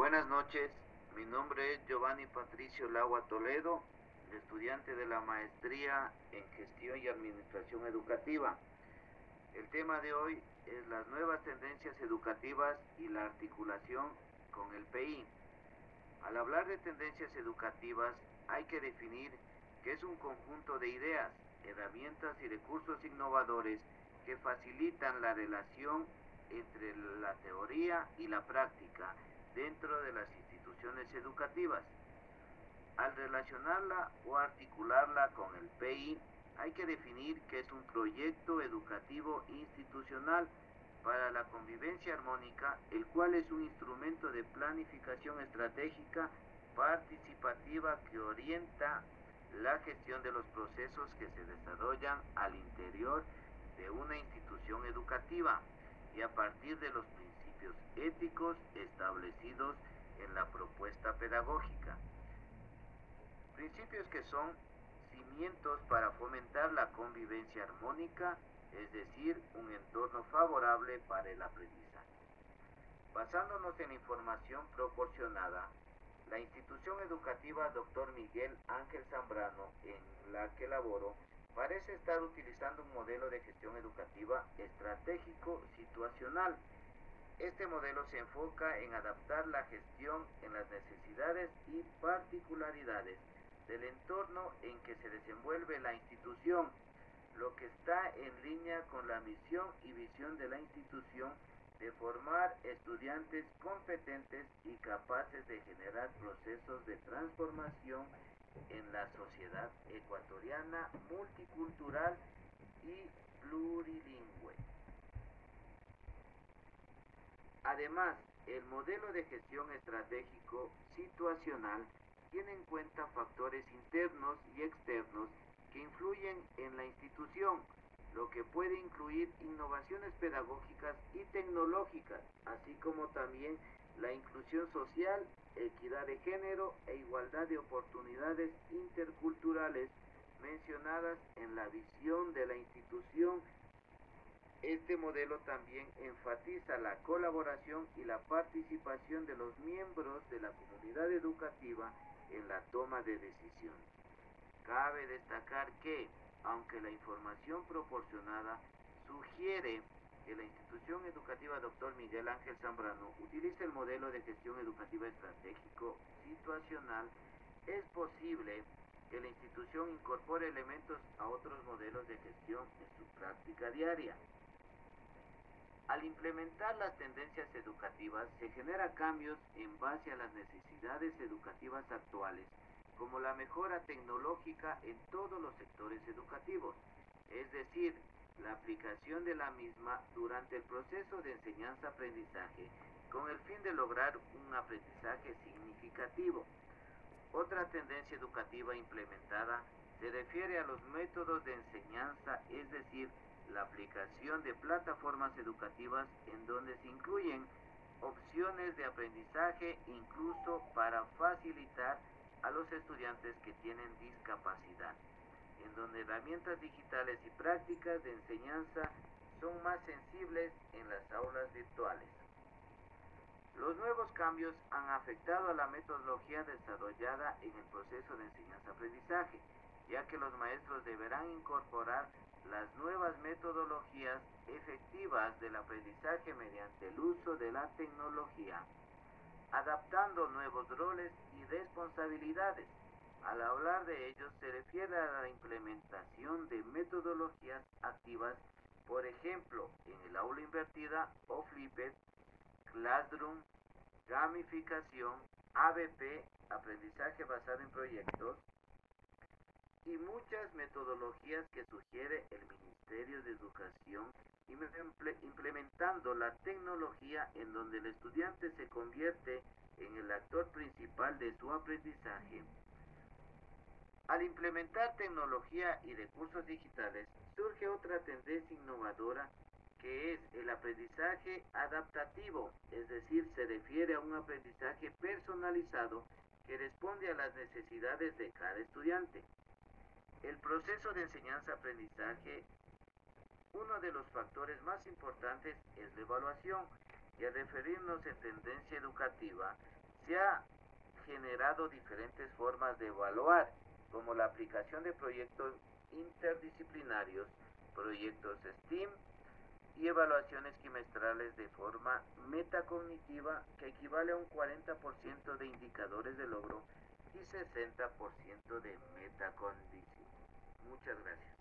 Buenas noches, mi nombre es Giovanni Patricio Lagua Toledo, estudiante de la maestría en gestión y administración educativa. El tema de hoy es las nuevas tendencias educativas y la articulación con el PI. Al hablar de tendencias educativas hay que definir que es un conjunto de ideas, herramientas y recursos innovadores que facilitan la relación entre la teoría y la práctica dentro de las instituciones educativas. Al relacionarla o articularla con el PI, hay que definir que es un proyecto educativo institucional para la convivencia armónica, el cual es un instrumento de planificación estratégica participativa que orienta la gestión de los procesos que se desarrollan al interior de una institución educativa y a partir de los principios éticos establecidos en la propuesta pedagógica. Principios que son cimientos para fomentar la convivencia armónica, es decir, un entorno favorable para el aprendizaje. Basándonos en información proporcionada, la institución educativa Dr. Miguel Ángel Zambrano, en la que laboro, parece estar utilizando un modelo de gestión educativa estratégico situacional. Este modelo se enfoca en adaptar la gestión en las necesidades y particularidades del entorno en que se desenvuelve la institución, lo que está en línea con la misión y visión de la institución de formar estudiantes competentes y capaces de generar procesos de transformación en la sociedad ecuatoriana multicultural y plurilingüe. Además, el modelo de gestión estratégico situacional tiene en cuenta factores internos y externos que influyen en la institución, lo que puede incluir innovaciones pedagógicas y tecnológicas, así como también la inclusión social, equidad de género e igualdad de oportunidades interculturales mencionadas en la visión de la institución. Este modelo también enfatiza la colaboración y la participación de los miembros de la comunidad educativa en la toma de decisiones. Cabe destacar que aunque la información proporcionada sugiere que la institución educativa Dr. Miguel Ángel Zambrano utilice el modelo de gestión educativa estratégico situacional, es posible que la institución incorpore elementos a otros modelos de gestión en su práctica diaria. Al implementar las tendencias educativas se generan cambios en base a las necesidades educativas actuales como la mejora tecnológica en todos los sectores educativos, es decir, la aplicación de la misma durante el proceso de enseñanza-aprendizaje con el fin de lograr un aprendizaje significativo. Otra tendencia educativa implementada se refiere a los métodos de enseñanza, es decir, la aplicación de plataformas educativas en donde se incluyen opciones de aprendizaje incluso para facilitar a los estudiantes que tienen discapacidad, en donde herramientas digitales y prácticas de enseñanza son más sensibles en las aulas virtuales. Los nuevos cambios han afectado a la metodología desarrollada en el proceso de enseñanza-aprendizaje, ya que los maestros deberán incorporar las nuevas metodologías efectivas del aprendizaje mediante el uso de la tecnología adaptando nuevos roles y responsabilidades. Al hablar de ellos se refiere a la implementación de metodologías activas, por ejemplo, en el aula invertida o flipped, classroom, gamificación, ABP, aprendizaje basado en proyectos, y muchas metodologías que sugiere el Ministerio de Educación implementando la tecnología en donde el estudiante se convierte en el actor principal de su aprendizaje. Al implementar tecnología y recursos digitales, surge otra tendencia innovadora que es el aprendizaje adaptativo, es decir, se refiere a un aprendizaje personalizado que responde a las necesidades de cada estudiante. El proceso de enseñanza-aprendizaje uno de los factores más importantes es la evaluación y al referirnos en tendencia educativa Se ha generado diferentes formas de evaluar, como la aplicación de proyectos interdisciplinarios, proyectos STEAM y evaluaciones quimestrales de forma metacognitiva que equivale a un 40% de indicadores de logro y 60% de metacondición. Muchas gracias.